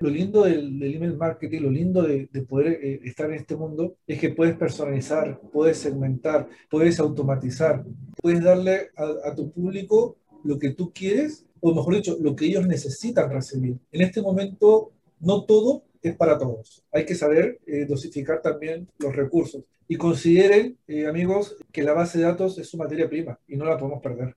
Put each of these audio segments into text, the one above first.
Lo lindo del, email marketing, lo lindo de, de poder eh, estar en este mundo es que puedes personalizar, puedes segmentar, puedes automatizar, puedes darle a, a tu público lo que tú quieres, o mejor dicho, lo que ellos necesitan recibir. En este momento, no todo es para todos. Hay que saber eh, dosificar también los recursos. Y consideren, eh, amigos, que la base de datos es su materia prima y no la podemos perder.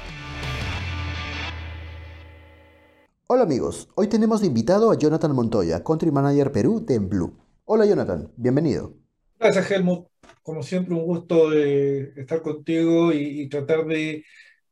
Hola amigos, hoy tenemos invitado a Jonathan Montoya, Country Manager Perú de Blue. Hola Jonathan, bienvenido. Gracias Helmut, como siempre un gusto de estar contigo y, tratar de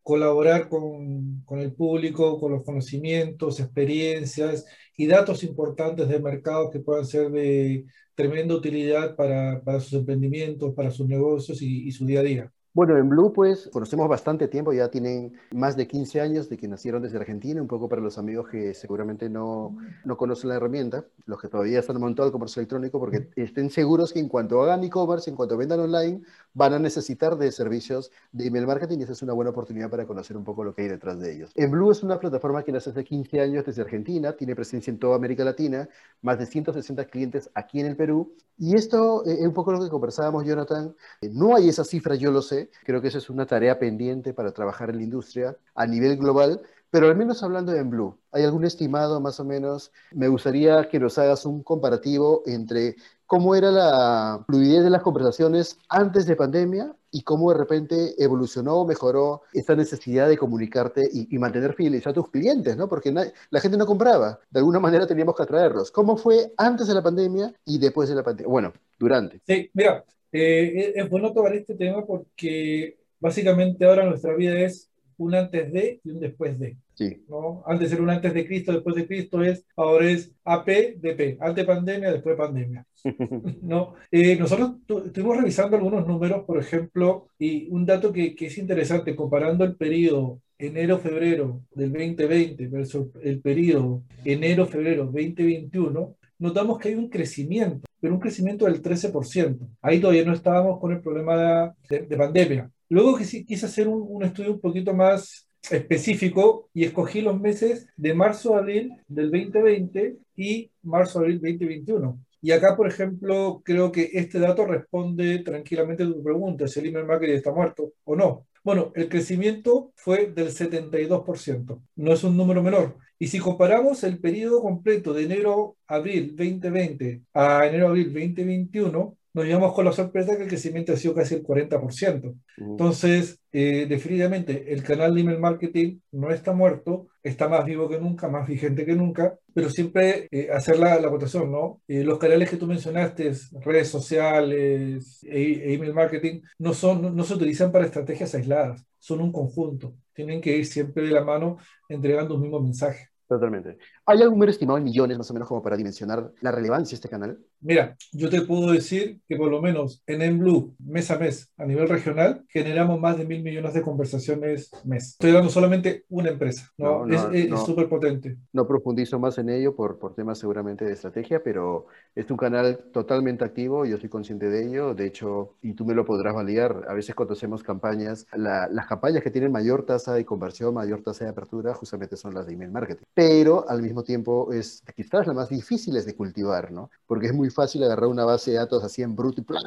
colaborar con, el público, con los conocimientos, experiencias y datos importantes de mercado que puedan ser de tremenda utilidad para, sus emprendimientos, para sus negocios y su día a día. Bueno, en Blue pues conocemos bastante tiempo, ya tienen más de 15 años de que nacieron desde Argentina, un poco para los amigos que seguramente no, no conocen la herramienta, los que todavía están montados el comercio electrónico, porque estén seguros que en cuanto hagan e-commerce, en cuanto vendan online, van a necesitar de servicios de email marketing y esa es una buena oportunidad para conocer un poco lo que hay detrás de ellos. En Blue es una plataforma que nace hace 15 años desde Argentina, tiene presencia en toda América Latina, más de 160 clientes aquí en el Perú y esto es un poco lo que conversábamos, Jonathan. No hay esa cifra, yo lo sé, creo que esa es una tarea pendiente para trabajar en la industria a nivel global, pero al menos hablando de Blue, ¿hay algún estimado más o menos? Me gustaría que nos hagas un comparativo entre cómo era la fluidez de las conversaciones antes de pandemia y cómo de repente evolucionó o mejoró esta necesidad de comunicarte y, mantener fidelizados a tus clientes, ¿no? Porque la gente no compraba, de alguna manera teníamos que atraerlos. ¿Cómo fue antes de la pandemia y después de la pandemia? Bueno, durante. Sí, mira, eh, es bueno tocar este tema porque básicamente ahora nuestra vida es un antes de y un después de. Sí. ¿no? Antes era un antes de Cristo, después de Cristo es, ahora es AP, DP, antes pandemia, después pandemia. ¿no? Eh, nosotros estuvimos revisando algunos números, por ejemplo, y un dato que, que es interesante, comparando el periodo enero-febrero del 2020 versus el periodo enero-febrero 2021, notamos que hay un crecimiento, pero un crecimiento del 13%. Ahí todavía no estábamos con el problema de, de pandemia. Luego quise hacer un, estudio un poquito más específico y escogí los meses de marzo-abril del 2020 y marzo-abril 2021. Y acá, por ejemplo, creo que este dato responde tranquilamente a tu pregunta, si el email marketing está muerto o no. Bueno, el crecimiento fue del 72%, no es un número menor. Y si comparamos el periodo completo de enero-abril 2020 a enero-abril 2021, nos llevamos con la sorpresa que el crecimiento ha sido casi el 40%. Entonces, eh, definitivamente, el canal de email marketing no está muerto, está más vivo que nunca, más vigente que nunca, pero siempre eh, hacer la, la votación, ¿no? Eh, los canales que tú mencionaste, redes sociales, e, email marketing, no, son, no, no se utilizan para estrategias aisladas, son un conjunto. Tienen que ir siempre de la mano entregando un mismo mensaje. Totalmente. ¿Hay algún número estimado en millones, más o menos, como para dimensionar la relevancia de este canal? Mira, yo te puedo decir que por lo menos en Enblue, mes a mes, a nivel regional, generamos más de mil millones de conversaciones mes. Estoy dando solamente una empresa, ¿no? no, no es súper no, potente. No profundizo más en ello por, por temas seguramente de estrategia, pero es un canal totalmente activo, yo soy consciente de ello, de hecho, y tú me lo podrás validar, a veces cuando hacemos campañas, la, las campañas que tienen mayor tasa de conversión, mayor tasa de apertura, justamente son las de email marketing. Pero al mismo tiempo es quizás las más difíciles de cultivar, ¿no? Porque es muy fácil agarrar una base de datos así en bruto y plan,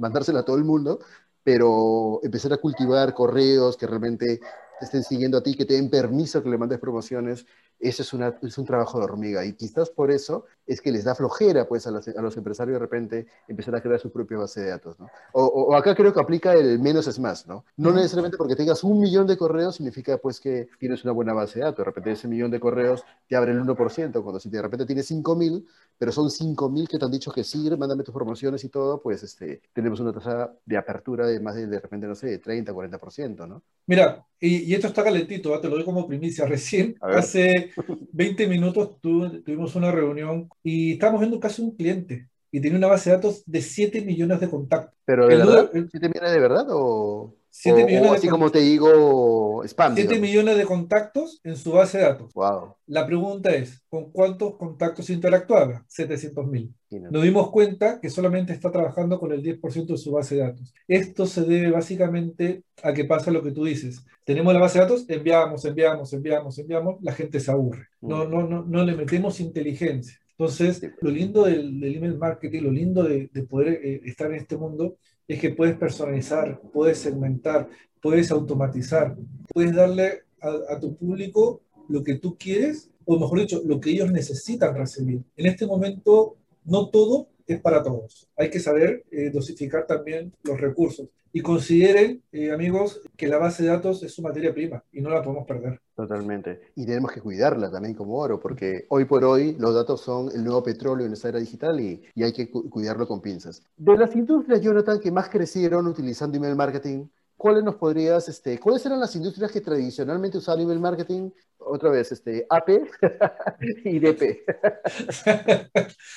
mandársela a todo el mundo, pero empezar a cultivar correos que realmente te estén siguiendo a ti, que te den permiso que le mandes promociones, eso es, una, es un trabajo de hormiga. Y quizás por eso es que les da flojera pues, a, los, a los empresarios de repente empezar a crear su propia base de datos. ¿no? O, o, acá creo que aplica el menos es más. No, no necesariamente porque tengas un millón de correos significa pues, que tienes una buena base de datos. De repente ese millón de correos te abre el 1%, cuando si de repente tienes 5.000, pero son 5.000 que te han dicho que sí, mándame tus promociones y todo, pues este, tenemos una tasa de apertura de más de, de repente, no sé, de 30, 40%. ¿no? Mira, y, y esto está calentito, ¿eh? te lo doy como primicia. Recién, hace 20 minutos tu, tuvimos una reunión y estábamos viendo casi un cliente. y tenía una base de datos de 7 millones de contactos. ¿Pero de verdad? ¿7 millones de verdad o...? 7 millones o así como te digo, spam. 7 millones de contactos en su base de datos. Wow. La pregunta es, ¿con cuántos contactos interactuaba? 700 mil. Nos dimos cuenta que solamente está trabajando con el 10% de su base de datos. Esto se debe básicamente a que pasa lo que tú dices. Tenemos la base de datos, enviamos, enviamos, enviamos, enviamos, la gente se aburre. No, mm. no, no, no le metemos inteligencia. Entonces, lo lindo del, del email marketing, lo lindo de, de poder eh, estar en este mundo es que puedes personalizar, puedes segmentar, puedes automatizar, puedes darle a, tu público lo que tú quieres, o mejor dicho, lo que ellos necesitan recibir. En este momento, no todo es para todos. Hay que saber eh, dosificar también los recursos. Y consideren, eh, amigos, que la base de datos es su materia prima y no la podemos perder. Totalmente. Y tenemos que cuidarla también como oro, porque hoy por hoy los datos son el nuevo petróleo en esta era digital y, y hay que cuidarlo con pinzas. De las industrias, Jonathan, que más crecieron utilizando email marketing, ¿cuáles nos podrías, este, cuáles eran las industrias que tradicionalmente usaban email marketing? Otra vez, este, AP y DP.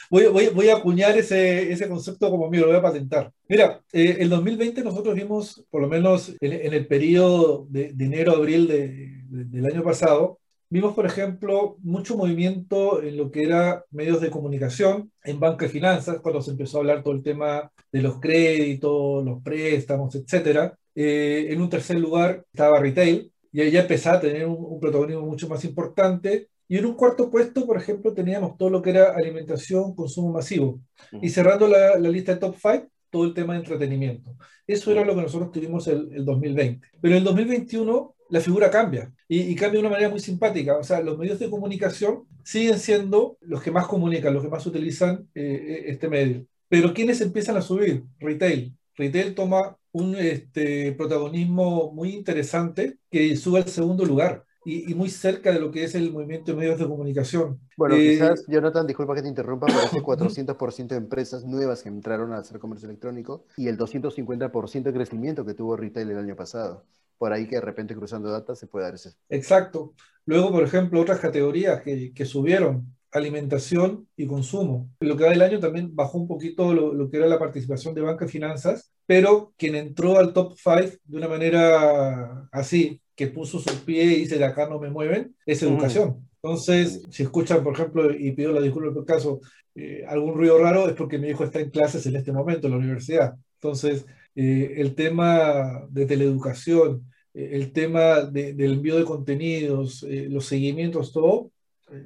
voy, voy, voy, a acuñar ese, ese, concepto como mío, lo voy a patentar. Mira, eh, el 2020 nosotros vimos, por lo menos en, el periodo de, de enero-abril de, del año pasado, Vimos, por ejemplo, mucho movimiento en lo que era medios de comunicación, en banca y finanzas, cuando se empezó a hablar todo el tema de los créditos, los préstamos, etcétera. Eh, en un tercer lugar estaba retail, y ahí ya empezaba a tener un, protagonismo mucho más importante. Y en un cuarto puesto, por ejemplo, teníamos todo lo que era alimentación, consumo masivo. Y cerrando la, lista de top 5, todo el tema de entretenimiento. Eso era lo que nosotros tuvimos el, el 2020. Pero en el 2021 la figura cambia y, cambia de una manera muy simpática. O sea, los medios de comunicación siguen siendo los que más comunican, los que más utilizan eh, este medio. Pero ¿quiénes empiezan a subir? Retail. Retail toma un este, protagonismo muy interesante que sube al segundo lugar. Y, muy cerca de lo que es el movimiento de medios de comunicación. Bueno, eh, quizás, Jonathan, disculpa que te interrumpa, pero ese 400% de empresas nuevas que entraron a hacer comercio electrónico y el 250% de crecimiento que tuvo retail el año pasado. Por ahí que de repente cruzando datos se puede dar ese. Exacto. Luego, por ejemplo, otras categorías que, que subieron, alimentación y consumo. Lo que va del año también bajó un poquito lo, lo, que era la participación de banca y finanzas, pero quien entró al top 5 de una manera así, que puso su pie y dice, de acá no me mueven, es educación. Entonces, si escuchan, por ejemplo, y pido la disculpa por caso, eh, algún ruido raro es porque mi hijo está en clases en este momento en la universidad. Entonces, eh, el tema de teleeducación, eh, el tema del envío de contenidos, los seguimientos, todo,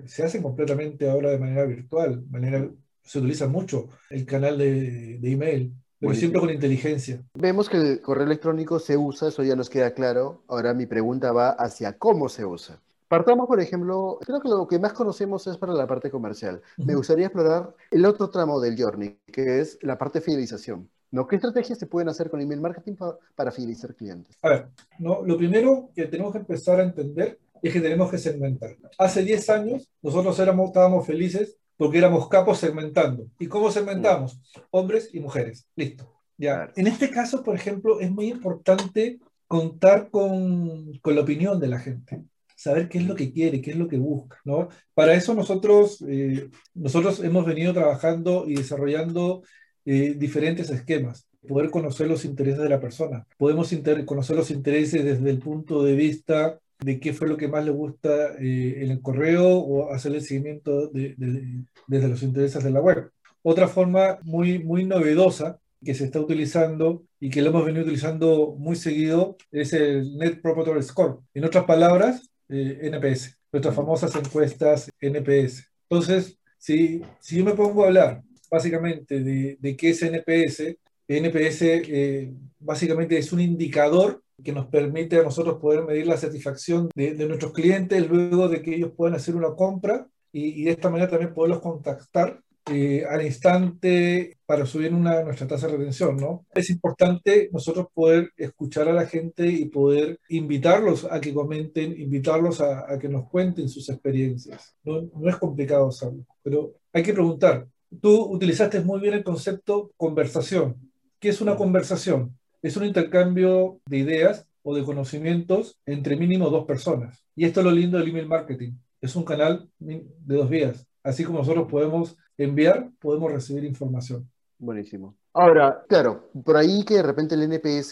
se hace completamente ahora de manera virtual, manera, se utiliza mucho el canal de, de email. Pero siempre con inteligencia. Vemos que el correo electrónico se usa, eso ya nos queda claro. Ahora mi pregunta va hacia cómo se usa. Partamos, por ejemplo, creo que lo que más conocemos es para la parte comercial. Me gustaría explorar el otro tramo del journey, que es la parte de fidelización. ¿no? ¿Qué estrategias se pueden hacer con email marketing para, para fidelizar clientes? A ver, ¿no? lo primero que tenemos que empezar a entender es que tenemos que segmentar. Hace 10 años nosotros éramos, estábamos felices porque éramos capos segmentando. ¿Y cómo segmentamos? Hombres y mujeres. Listo. Ya. En este caso, por ejemplo, es muy importante contar con, con, la opinión de la gente, saber qué es lo que quiere, qué es lo que busca, ¿no? Para eso nosotros, eh, nosotros hemos venido trabajando y desarrollando eh, diferentes esquemas, poder conocer los intereses de la persona. Podemos conocer los intereses desde el punto de vista de qué fue lo que más le gusta eh, en el correo o hacer el seguimiento desde los intereses de la web. Otra forma muy, muy novedosa que se está utilizando y que lo hemos venido utilizando muy seguido es el Net Promoter Score. En otras palabras, eh, NPS, nuestras famosas encuestas NPS. Entonces, si, si yo me pongo a hablar básicamente de, de qué es NPS, NPS eh, básicamente es un indicador que nos permite a nosotros poder medir la satisfacción de, nuestros clientes luego de que ellos puedan hacer una compra y, de esta manera también poderlos contactar eh, al instante para subir una, nuestra tasa de retención, ¿no? Es importante nosotros poder escuchar a la gente y poder invitarlos a que comenten, invitarlos a, a que nos cuenten sus experiencias. No, no es complicado hacerlo, pero hay que preguntar. Tú utilizaste muy bien el concepto conversación. ¿Qué es una conversación? Es un intercambio de ideas o de conocimientos entre mínimo dos personas. Y esto es lo lindo del email marketing. Es un canal de dos vías. así como nosotros podemos enviar, podemos recibir información. Buenísimo. Ahora, claro, por ahí que de repente el NPS,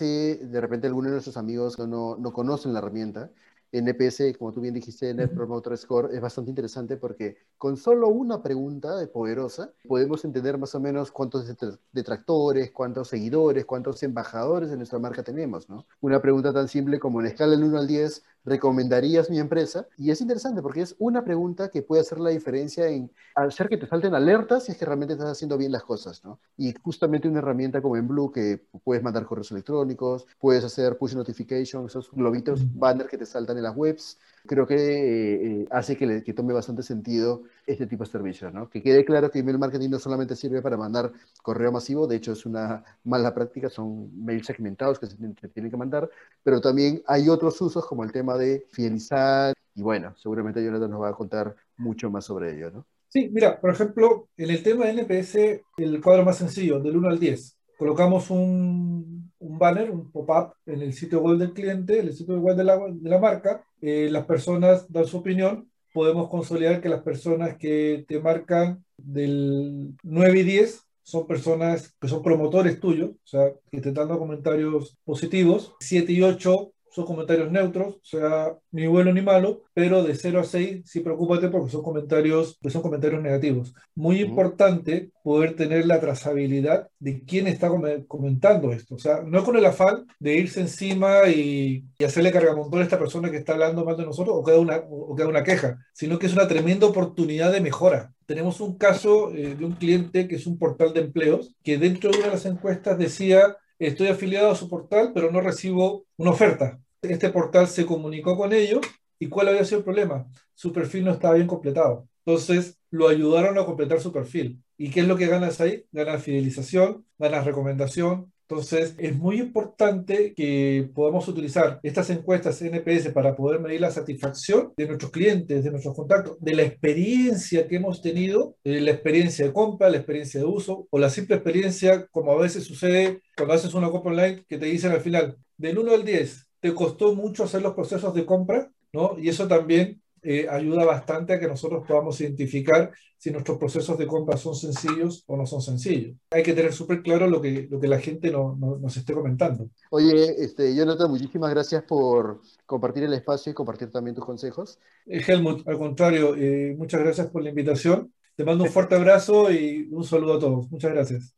de repente algunos de nuestros amigos no, no conocen la herramienta, NPS, como tú bien dijiste, Net Promoter Score, es bastante interesante porque con solo una pregunta de poderosa podemos entender más o menos cuántos detractores, cuántos seguidores, cuántos embajadores de nuestra marca tenemos, ¿no? Una pregunta tan simple como en escala del 1 al 10, ¿recomendarías mi empresa? Y es interesante porque es una pregunta que puede hacer la diferencia en hacer que te salten alertas si es que realmente estás haciendo bien las cosas, ¿no? Y justamente una herramienta como en Blue que puedes mandar correos electrónicos, puedes hacer push notifications, esos globitos, banners que te saltan en las webs, creo que eh, hace que, le, que, tome bastante sentido este tipo de servicios, ¿no? Que quede claro que email marketing no solamente sirve para mandar correo masivo, de hecho es una mala práctica, son mails segmentados que se, se tienen que mandar, pero también hay otros usos como el tema de fidelizar y bueno, seguramente Jonathan nos va a contar mucho más sobre ello, ¿no? Sí, mira, por ejemplo, en el tema de NPS, el cuadro más sencillo, del 1 al 10, colocamos un, un banner, un pop-up en el sitio web del cliente, en el sitio web de la, de la marca, eh, las personas dan su opinión, podemos consolidar que las personas que te marcan del 9 y 10 son personas que son promotores tuyos, o sea, que te dan comentarios positivos, 7 y 8 son comentarios neutros, o sea, ni bueno ni malo, pero de 0 a 6 sí preocúpate porque son comentarios, son comentarios negativos. Muy importante poder tener la trazabilidad de quién está comentando esto, o sea, no con el afán de irse encima y, y hacerle cargamontón a esta persona que está hablando mal de nosotros o que da una, o que da una queja, sino que es una tremenda oportunidad de mejora. Tenemos un caso eh, de un cliente que es un portal de empleos que dentro de una de las encuestas decía estoy afiliado a su portal, pero no recibo una oferta. Este portal se comunicó con ellos y ¿cuál había sido el problema? Su perfil no estaba bien completado. Entonces lo ayudaron a completar su perfil. ¿Y qué es lo que ganas ahí? Ganas fidelización, ganas recomendación. Entonces es muy importante que podamos utilizar estas encuestas NPS para poder medir la satisfacción de nuestros clientes, de nuestros contactos, de la experiencia que hemos tenido, de la experiencia de compra, la experiencia de uso o la simple experiencia, como a veces sucede cuando haces una compra online, que te dicen al final, del 1 al 10, te costó mucho hacer los procesos de compra, ¿no? Y eso también eh, ayuda bastante a que nosotros podamos identificar si nuestros procesos de compra son sencillos o no son sencillos. Hay que tener súper claro lo que, lo que la gente no, nos esté comentando. Oye, este, Jonathan, muchísimas gracias por compartir el espacio y compartir también tus consejos. Eh, Helmut, al contrario, eh, muchas gracias por la invitación. Te mando un fuerte abrazo y un saludo a todos. Muchas gracias.